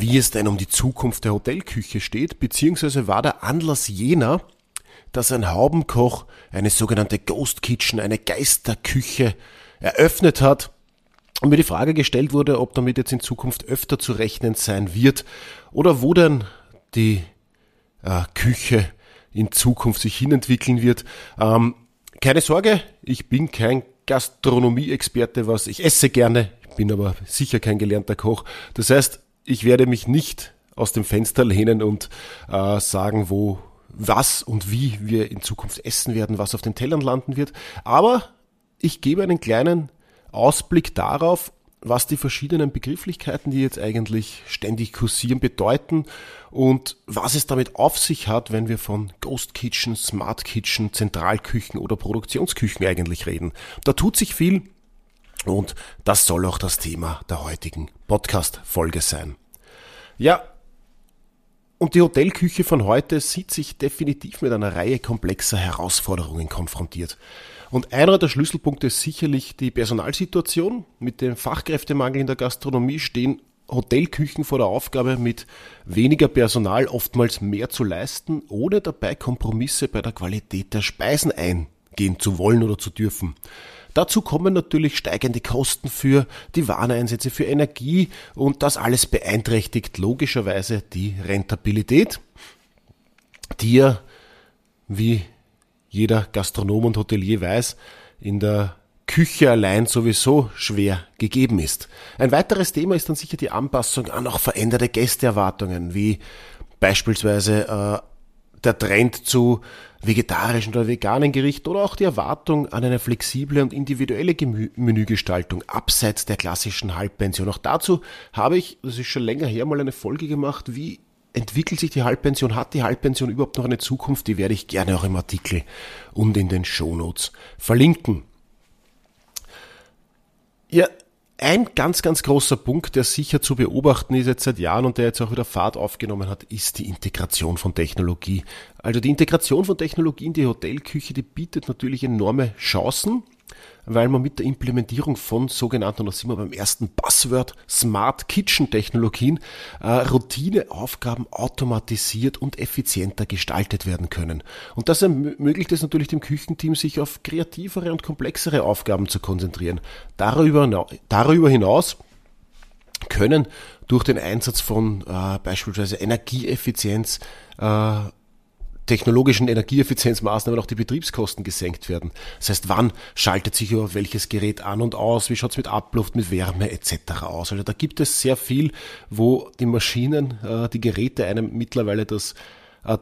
wie es denn um die Zukunft der Hotelküche steht, beziehungsweise war der Anlass jener, dass ein Haubenkoch eine sogenannte Ghost Kitchen, eine Geisterküche eröffnet hat und mir die Frage gestellt wurde, ob damit jetzt in Zukunft öfter zu rechnen sein wird oder wo denn die äh, Küche in Zukunft sich hinentwickeln wird. Ähm, keine Sorge, ich bin kein Gastronomie-Experte, was ich esse gerne, bin aber sicher kein gelernter Koch. Das heißt, ich werde mich nicht aus dem Fenster lehnen und äh, sagen, wo, was und wie wir in Zukunft essen werden, was auf den Tellern landen wird. Aber ich gebe einen kleinen Ausblick darauf, was die verschiedenen Begrifflichkeiten, die jetzt eigentlich ständig kursieren, bedeuten und was es damit auf sich hat, wenn wir von Ghost Kitchen, Smart Kitchen, Zentralküchen oder Produktionsküchen eigentlich reden. Da tut sich viel und das soll auch das Thema der heutigen Podcast-Folge sein. Ja, und die Hotelküche von heute sieht sich definitiv mit einer Reihe komplexer Herausforderungen konfrontiert. Und einer der Schlüsselpunkte ist sicherlich die Personalsituation. Mit dem Fachkräftemangel in der Gastronomie stehen Hotelküchen vor der Aufgabe, mit weniger Personal oftmals mehr zu leisten, ohne dabei Kompromisse bei der Qualität der Speisen eingehen zu wollen oder zu dürfen. Dazu kommen natürlich steigende Kosten für die Wareneinsätze, für Energie und das alles beeinträchtigt logischerweise die Rentabilität, die ja, wie jeder Gastronom und Hotelier weiß, in der Küche allein sowieso schwer gegeben ist. Ein weiteres Thema ist dann sicher die Anpassung an auch veränderte Gästeerwartungen, wie beispielsweise äh, der Trend zu vegetarischen oder veganen Gerichten oder auch die Erwartung an eine flexible und individuelle Menügestaltung abseits der klassischen Halbpension. Auch dazu habe ich, das ist schon länger her, mal eine Folge gemacht, wie entwickelt sich die Halbpension? Hat die Halbpension überhaupt noch eine Zukunft? Die werde ich gerne auch im Artikel und in den Shownotes verlinken. Ja, ein ganz, ganz großer Punkt, der sicher zu beobachten ist jetzt seit Jahren und der jetzt auch wieder Fahrt aufgenommen hat, ist die Integration von Technologie. Also die Integration von Technologie in die Hotelküche, die bietet natürlich enorme Chancen, weil man mit der Implementierung von sogenannten, und da sind wir beim ersten Buzzword, Smart Kitchen Technologien, äh, Routineaufgaben automatisiert und effizienter gestaltet werden können. Und das ermöglicht es natürlich dem Küchenteam, sich auf kreativere und komplexere Aufgaben zu konzentrieren. Darüber, darüber hinaus können durch den Einsatz von äh, beispielsweise Energieeffizienz äh, technologischen Energieeffizienzmaßnahmen auch die Betriebskosten gesenkt werden. Das heißt, wann schaltet sich über welches Gerät an und aus, wie schaut's mit Abluft, mit Wärme etc. aus. Also da gibt es sehr viel, wo die Maschinen, äh, die Geräte einem mittlerweile das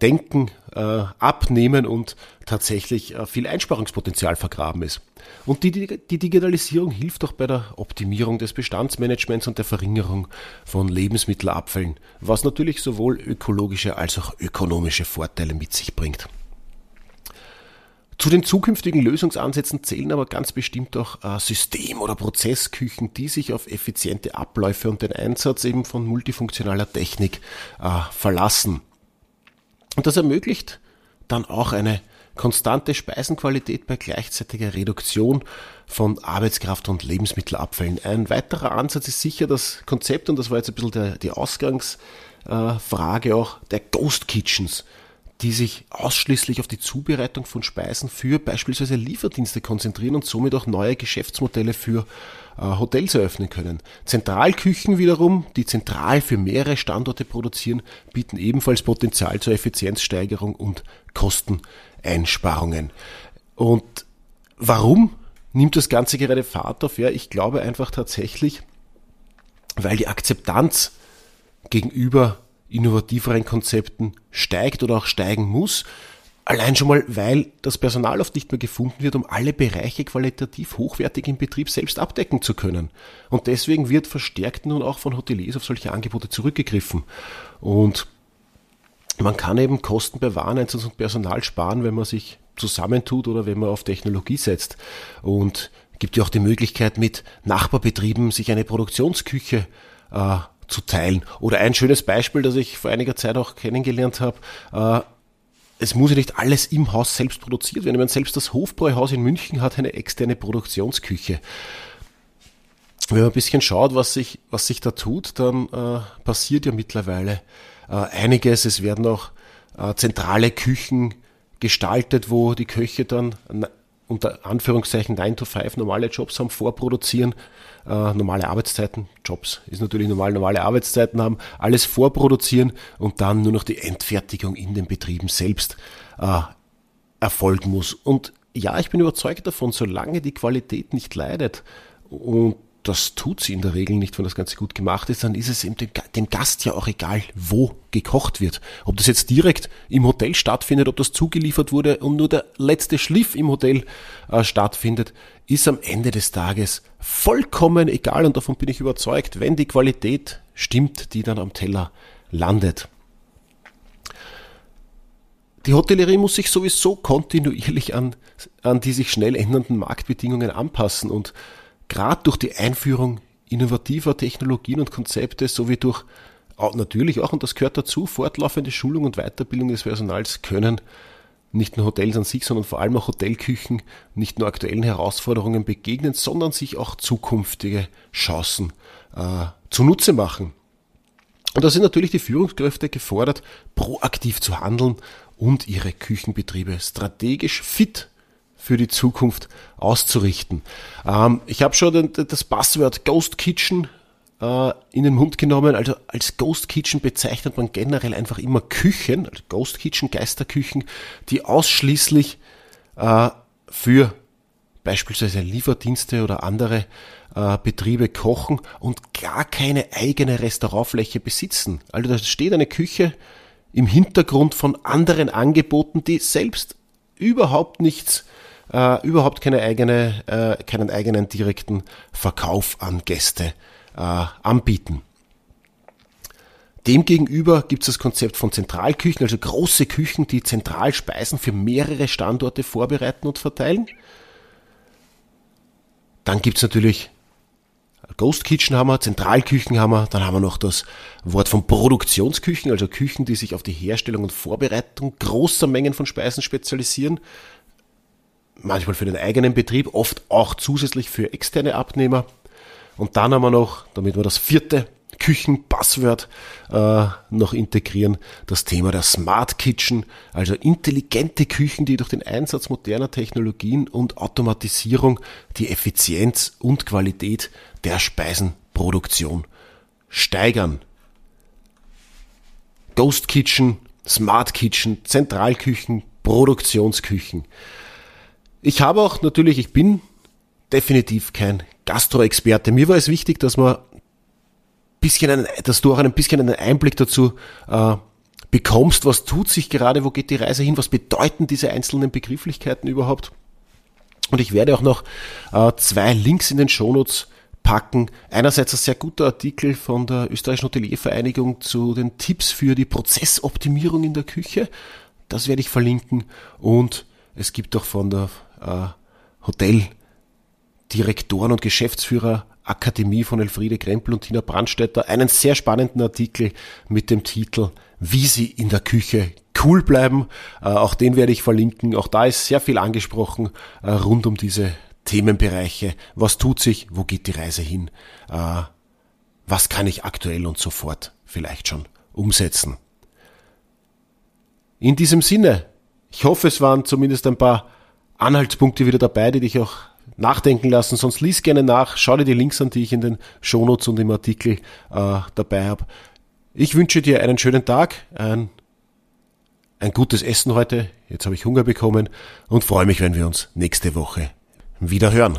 Denken äh, abnehmen und tatsächlich äh, viel Einsparungspotenzial vergraben ist. Und die, die Digitalisierung hilft auch bei der Optimierung des Bestandsmanagements und der Verringerung von Lebensmittelabfällen, was natürlich sowohl ökologische als auch ökonomische Vorteile mit sich bringt. Zu den zukünftigen Lösungsansätzen zählen aber ganz bestimmt auch System- oder Prozessküchen, die sich auf effiziente Abläufe und den Einsatz eben von multifunktionaler Technik verlassen. Und das ermöglicht dann auch eine konstante Speisenqualität bei gleichzeitiger Reduktion von Arbeitskraft und Lebensmittelabfällen. Ein weiterer Ansatz ist sicher das Konzept, und das war jetzt ein bisschen der, die Ausgangsfrage auch, der Ghost Kitchens, die sich ausschließlich auf die Zubereitung von Speisen für beispielsweise Lieferdienste konzentrieren und somit auch neue Geschäftsmodelle für äh, Hotels eröffnen können. Zentralküchen wiederum, die zentral für mehrere Standorte produzieren, bieten ebenfalls Potenzial zur Effizienzsteigerung und Kosteneinsparungen. Und warum nimmt das Ganze gerade Fahrt auf? Ja, ich glaube einfach tatsächlich, weil die Akzeptanz gegenüber innovativeren Konzepten steigt oder auch steigen muss. Allein schon mal, weil das Personal oft nicht mehr gefunden wird, um alle Bereiche qualitativ hochwertig im Betrieb selbst abdecken zu können. Und deswegen wird verstärkt nun auch von Hoteliers auf solche Angebote zurückgegriffen. Und man kann eben Kosten bei Wareneinsatz und Personal sparen, wenn man sich zusammentut oder wenn man auf Technologie setzt. Und gibt ja auch die Möglichkeit, mit Nachbarbetrieben sich eine Produktionsküche äh, zu teilen. Oder ein schönes Beispiel, das ich vor einiger Zeit auch kennengelernt habe, äh, es muss ja nicht alles im Haus selbst produziert werden. Ich meine, selbst das Hofbräuhaus in München hat eine externe Produktionsküche. Wenn man ein bisschen schaut, was sich, was sich da tut, dann äh, passiert ja mittlerweile äh, einiges. Es werden auch äh, zentrale Küchen gestaltet, wo die Köche dann unter Anführungszeichen 9 to 5 normale Jobs haben, vorproduzieren, äh, normale Arbeitszeiten, Jobs ist natürlich normal, normale Arbeitszeiten haben, alles vorproduzieren und dann nur noch die Endfertigung in den Betrieben selbst äh, erfolgen muss. Und ja, ich bin überzeugt davon, solange die Qualität nicht leidet und das tut sie in der Regel nicht, wenn das Ganze gut gemacht ist, dann ist es eben dem, Gast ja auch egal, wo gekocht wird. Ob das jetzt direkt im Hotel stattfindet, ob das zugeliefert wurde und nur der letzte Schliff im Hotel äh, stattfindet, ist am Ende des Tages vollkommen egal und davon bin ich überzeugt, wenn die Qualität stimmt, die dann am Teller landet. Die Hotellerie muss sich sowieso kontinuierlich an, an die sich schnell ändernden Marktbedingungen anpassen und gerade durch die Einführung innovativer Technologien und Konzepte sowie durch natürlich auch, und das gehört dazu, fortlaufende Schulung und Weiterbildung des Personals können nicht nur Hotels an sich, sondern vor allem auch Hotelküchen nicht nur aktuellen Herausforderungen begegnen, sondern sich auch zukünftige Chancen äh, zunutze machen. Und da sind natürlich die Führungskräfte gefordert, proaktiv zu handeln und ihre Küchenbetriebe strategisch fit für die Zukunft auszurichten. Ähm, ich habe schon den, das Passwort Ghost Kitchen äh, in den Mund genommen. Also als Ghost Kitchen bezeichnet man generell einfach immer Küchen, also Ghost Kitchen, Geisterküchen, die ausschließlich äh, für beispielsweise Lieferdienste oder andere äh, Betriebe kochen und gar keine eigene Restaurantfläche besitzen. Also da steht eine Küche im Hintergrund von anderen Angeboten, die selbst überhaupt nichts äh, überhaupt keine eigene, äh, keinen eigenen direkten Verkauf an Gäste äh, anbieten. Demgegenüber gibt es das Konzept von Zentralküchen, also große Küchen, die zentral Speisen für mehrere Standorte vorbereiten und verteilen. Dann gibt es natürlich Ghost Kitchen haben wir, Zentralküchen haben wir, dann haben wir noch das Wort von Produktionsküchen, also Küchen, die sich auf die Herstellung und Vorbereitung großer Mengen von Speisen spezialisieren manchmal für den eigenen Betrieb, oft auch zusätzlich für externe Abnehmer. Und dann haben wir noch, damit wir das vierte Küchenpasswort äh, noch integrieren, das Thema der Smart Kitchen, also intelligente Küchen, die durch den Einsatz moderner Technologien und Automatisierung die Effizienz und Qualität der Speisenproduktion steigern. Ghost Kitchen, Smart Kitchen, Zentralküchen, Produktionsküchen. Ich habe auch natürlich, ich bin definitiv kein Gastro-Experte. Mir war es wichtig, dass man bisschen einen, dass du auch ein bisschen einen Einblick dazu äh, bekommst, was tut sich gerade, wo geht die Reise hin, was bedeuten diese einzelnen Begrifflichkeiten überhaupt. Und ich werde auch noch äh, zwei Links in den Shownotes packen. Einerseits ein sehr guter Artikel von der Österreichischen Hoteliervereinigung zu den Tipps für die Prozessoptimierung in der Küche. Das werde ich verlinken. Und es gibt auch von der Hoteldirektoren und Geschäftsführer Akademie von Elfriede Krempel und Tina Brandstätter einen sehr spannenden Artikel mit dem Titel Wie Sie in der Küche cool bleiben. Äh, auch den werde ich verlinken. Auch da ist sehr viel angesprochen äh, rund um diese Themenbereiche. Was tut sich? Wo geht die Reise hin? Äh, was kann ich aktuell und sofort vielleicht schon umsetzen? In diesem Sinne, ich hoffe, es waren zumindest ein paar Anhaltspunkte wieder dabei, die dich auch nachdenken lassen. Sonst lies gerne nach, schau dir die Links an, die ich in den Shownotes und im Artikel äh, dabei habe. Ich wünsche dir einen schönen Tag, ein, ein gutes Essen heute. Jetzt habe ich Hunger bekommen und freue mich, wenn wir uns nächste Woche wieder hören.